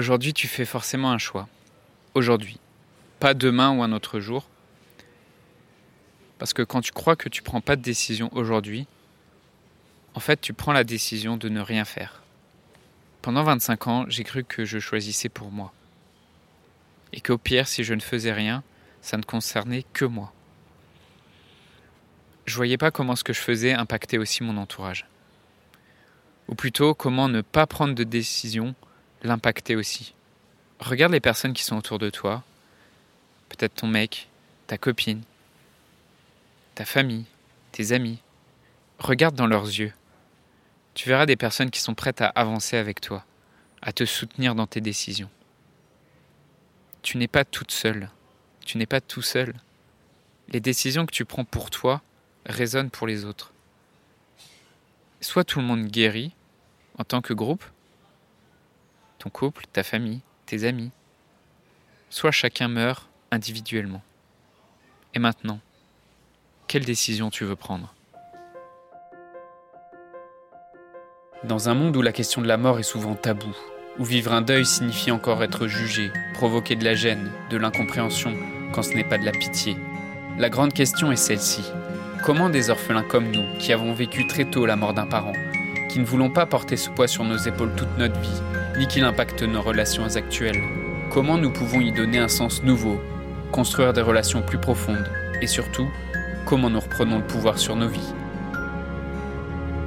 Aujourd'hui, tu fais forcément un choix. Aujourd'hui. Pas demain ou un autre jour. Parce que quand tu crois que tu prends pas de décision aujourd'hui, en fait, tu prends la décision de ne rien faire. Pendant 25 ans, j'ai cru que je choisissais pour moi. Et qu'au pire, si je ne faisais rien, ça ne concernait que moi. Je voyais pas comment ce que je faisais impactait aussi mon entourage. Ou plutôt, comment ne pas prendre de décision l'impactait aussi. Regarde les personnes qui sont autour de toi, peut-être ton mec, ta copine, ta famille, tes amis. Regarde dans leurs yeux. Tu verras des personnes qui sont prêtes à avancer avec toi, à te soutenir dans tes décisions. Tu n'es pas toute seule, tu n'es pas tout seul. Les décisions que tu prends pour toi résonnent pour les autres. Soit tout le monde guérit en tant que groupe, ton couple, ta famille, tes amis, soit chacun meurt individuellement. Et maintenant, quelle décision tu veux prendre? Dans un monde où la question de la mort est souvent taboue, où vivre un deuil signifie encore être jugé, provoquer de la gêne, de l'incompréhension, quand ce n'est pas de la pitié, la grande question est celle-ci. Comment des orphelins comme nous, qui avons vécu très tôt la mort d'un parent, qui ne voulons pas porter ce poids sur nos épaules toute notre vie, ni qu'il impacte nos relations actuelles, comment nous pouvons y donner un sens nouveau, construire des relations plus profondes, et surtout, comment nous reprenons le pouvoir sur nos vies.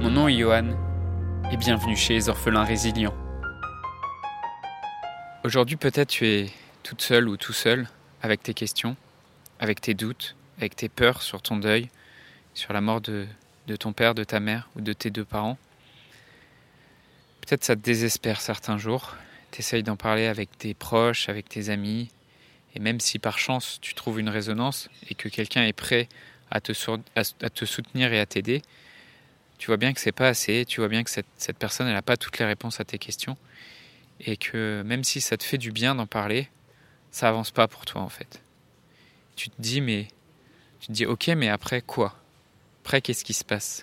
Mon nom est Johan, et bienvenue chez les orphelins résilients. Aujourd'hui peut-être tu es toute seule ou tout seul avec tes questions, avec tes doutes, avec tes peurs sur ton deuil, sur la mort de, de ton père, de ta mère ou de tes deux parents. Peut-être ça te désespère certains jours, t'essayes d'en parler avec tes proches, avec tes amis, et même si par chance tu trouves une résonance et que quelqu'un est prêt à te, soutenir et à t'aider, tu vois bien que c'est pas assez, tu vois bien que cette, personne n'a pas toutes les réponses à tes questions. Et que même si ça te fait du bien d'en parler, ça avance pas pour toi en fait. Tu te dis mais tu dis OK mais après quoi? Après qu'est-ce qui se passe?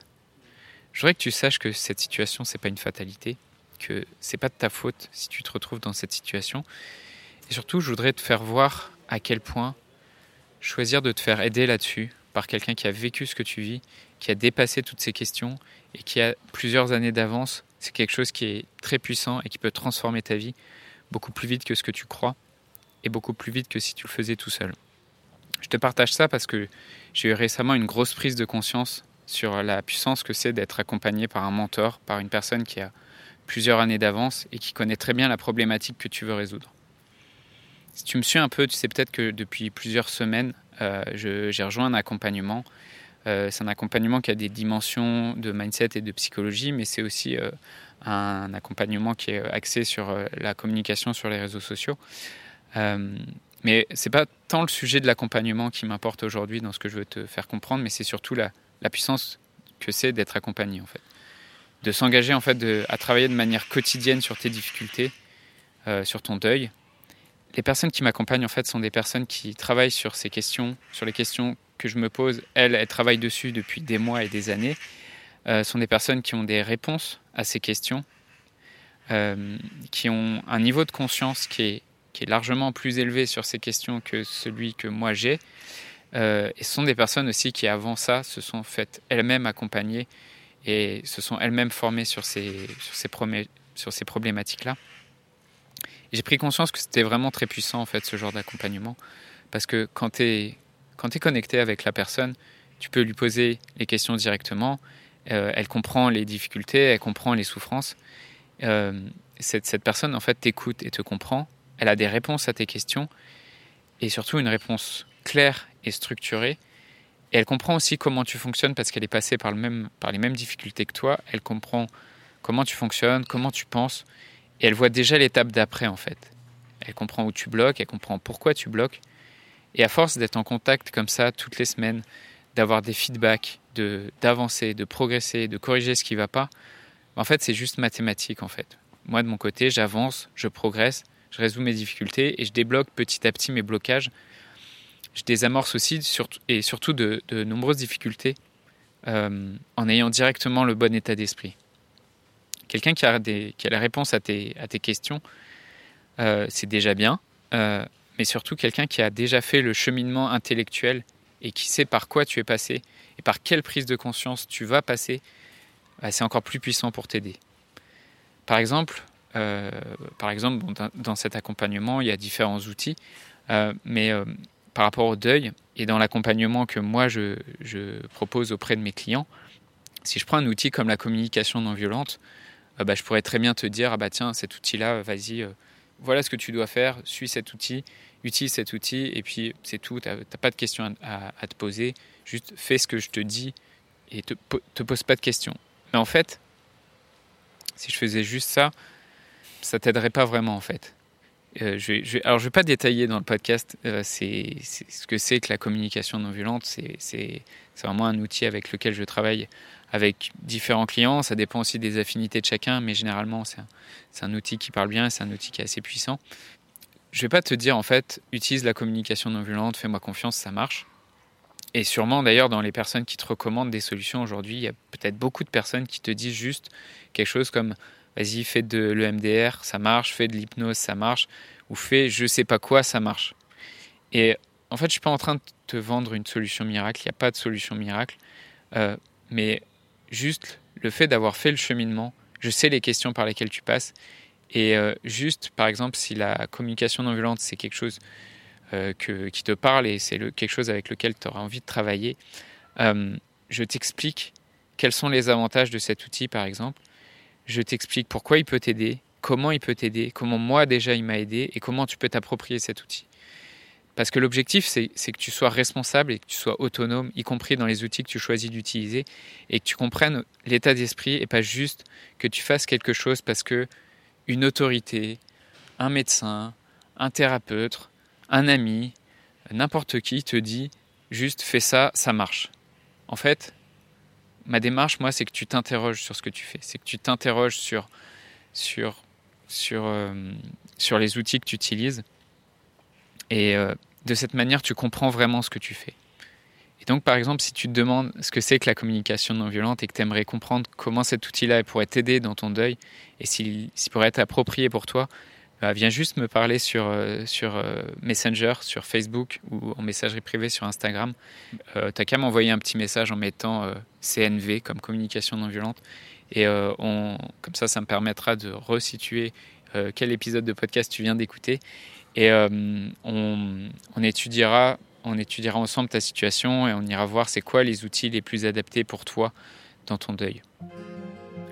Je voudrais que tu saches que cette situation c'est pas une fatalité, que c'est pas de ta faute si tu te retrouves dans cette situation et surtout je voudrais te faire voir à quel point choisir de te faire aider là-dessus par quelqu'un qui a vécu ce que tu vis qui a dépassé toutes ces questions et qui a plusieurs années d'avance, c'est quelque chose qui est très puissant et qui peut transformer ta vie beaucoup plus vite que ce que tu crois et beaucoup plus vite que si tu le faisais tout seul. Je te partage ça parce que j'ai eu récemment une grosse prise de conscience sur la puissance que c'est d'être accompagné par un mentor, par une personne qui a plusieurs années d'avance et qui connaît très bien la problématique que tu veux résoudre. Si tu me suis un peu, tu sais peut-être que depuis plusieurs semaines, euh, j'ai rejoint un accompagnement euh, c'est un accompagnement qui a des dimensions de mindset et de psychologie, mais c'est aussi euh, un accompagnement qui est axé sur la communication sur les réseaux sociaux. mais c'est pas tant le sujet de l'accompagnement qui m'importe aujourd'hui dans ce que je veux te faire comprendre, mais c'est surtout la, la, puissance que c'est d'être accompagné en fait, de s'engager en fait à travailler de manière quotidienne sur tes difficultés, sur ton deuil. Les personnes qui m'accompagnent en fait sont des personnes qui travaillent sur ces questions, sur les questions que je me pose, elles, elles travaillent dessus depuis des mois et des années, euh, sont des personnes qui ont des réponses à ces questions, euh, qui ont un niveau de conscience qui est, qui est largement plus élevé sur ces questions que celui que moi j'ai. Euh, et ce sont des personnes aussi qui, avant ça, se sont faites elles-mêmes accompagner et se sont elles-mêmes formées sur ces, sur ces, sur ces problématiques-là. J'ai pris conscience que c'était vraiment très puissant, en fait, ce genre d'accompagnement. Parce que quand tu es quand es connecté avec la personne, tu peux lui poser les questions directement. Euh, elle comprend les difficultés, elle comprend les souffrances. Euh, cette, cette, personne, en fait, t'écoute et te comprend. Elle a des réponses à tes questions et surtout une réponse claire et structurée. Et elle comprend aussi comment tu fonctionnes parce qu'elle est passée par, le même, par les mêmes difficultés que toi. Elle comprend comment tu fonctionnes, comment tu penses. Et elle voit déjà l'étape d'après, en fait. Elle comprend où tu bloques, elle comprend pourquoi tu bloques. Et à force d'être en contact comme ça toutes les semaines, d'avoir des feedbacks, de, d'avancer, de progresser, de corriger ce qui ne va pas, en fait, c'est juste mathématique en fait. Moi, de mon côté, j'avance, je progresse, je résous mes difficultés et je débloque petit à petit mes blocages. Je désamorce aussi et surtout de, nombreuses difficultés euh, en ayant directement le bon état d'esprit. Quelqu'un qui a, la réponse à tes, questions, c'est déjà bien, mais surtout quelqu'un qui a déjà fait le cheminement intellectuel et qui sait par quoi tu es passé et par quelle prise de conscience tu vas passer, bah, c'est encore plus puissant pour t'aider. Par exemple, euh, par exemple dans, cet accompagnement, il y a différents outils, euh, mais euh, par rapport au deuil et dans l'accompagnement que moi je, propose auprès de mes clients, si je prends un outil comme la communication non violente, bah, je pourrais très bien te dire ah bah tiens cet outil-là, vas-y, voilà ce que tu dois faire, suis cet outil, utilise cet outil et puis c'est tout, tu n'as pas de questions à, te poser, juste fais ce que je te dis et te, te pose pas de questions. Mais en fait, si je faisais juste ça, ça t'aiderait pas vraiment en fait. Euh, je, je, alors je vais pas détailler dans le podcast euh, ce que c'est que la communication non violente. C'est, vraiment un outil avec lequel je travaille avec différents clients. Ça dépend aussi des affinités de chacun, mais généralement c'est un, outil qui parle bien, c'est un outil qui est assez puissant. Je vais pas te dire en fait utilise la communication non violente, fais-moi confiance, ça marche. Et sûrement d'ailleurs dans les personnes qui te recommandent des solutions aujourd'hui, il y a peut-être beaucoup de personnes qui te disent juste quelque chose comme vas-y fais de l'EMDR, ça marche, fais de l'hypnose, ça marche, ou fais je sais pas quoi, ça marche. Et en fait, je suis pas en train de te vendre une solution miracle, il n'y a pas de solution miracle, euh, mais juste le fait d'avoir fait le cheminement, je sais les questions par lesquelles tu passes, et euh, juste par exemple si la communication non violente c'est quelque chose euh, qui te parle et c'est quelque chose avec lequel tu auras envie de travailler, je t'explique quels sont les avantages de cet outil par exemple. Je t'explique pourquoi il peut t'aider, comment il peut t'aider, comment moi déjà il m'a aidé et comment tu peux t'approprier cet outil. Parce que l'objectif, c'est que tu sois responsable et que tu sois autonome, y compris dans les outils que tu choisis d'utiliser, et que tu comprennes l'état d'esprit et pas juste que tu fasses quelque chose parce que une autorité, un médecin, un thérapeute, un ami, n'importe qui te dit juste fais ça, ça marche. En fait, ma démarche, moi, c'est que tu t'interroges sur ce que tu fais. C'est que tu t'interroges sur, sur, sur, euh, sur les outils que tu utilises. Et euh, de cette manière, tu comprends vraiment ce que tu fais. Et donc, par exemple, si tu te demandes ce que c'est que la communication non violente et que tu aimerais comprendre comment cet outil-là pourrait t'aider dans ton deuil et s'il pourrait être approprié pour toi, bah, viens juste me parler sur, euh, sur euh, Messenger, sur Facebook ou en messagerie privée sur Instagram. Euh, T'as qu'à m'envoyer un petit message en mettant euh, CNV comme communication non violente. Et comme ça, ça me permettra de resituer quel épisode de podcast tu viens d'écouter. Et on, étudiera, on étudiera ensemble ta situation et on ira voir c'est quoi les outils les plus adaptés pour toi dans ton deuil.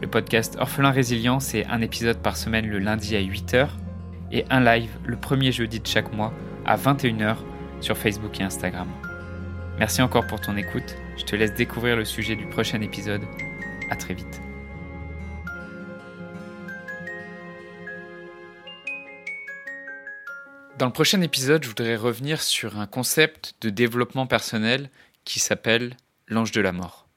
Le podcast Orphelin Résilient, c'est un épisode par semaine le lundi à 8h et un live le premier jeudi de chaque mois à 21h sur Facebook et Instagram. Merci encore pour ton écoute. Je te laisse découvrir le sujet du prochain épisode. À très vite. Dans le prochain épisode, je voudrais revenir sur un concept de développement personnel qui s'appelle l'ange de la mort.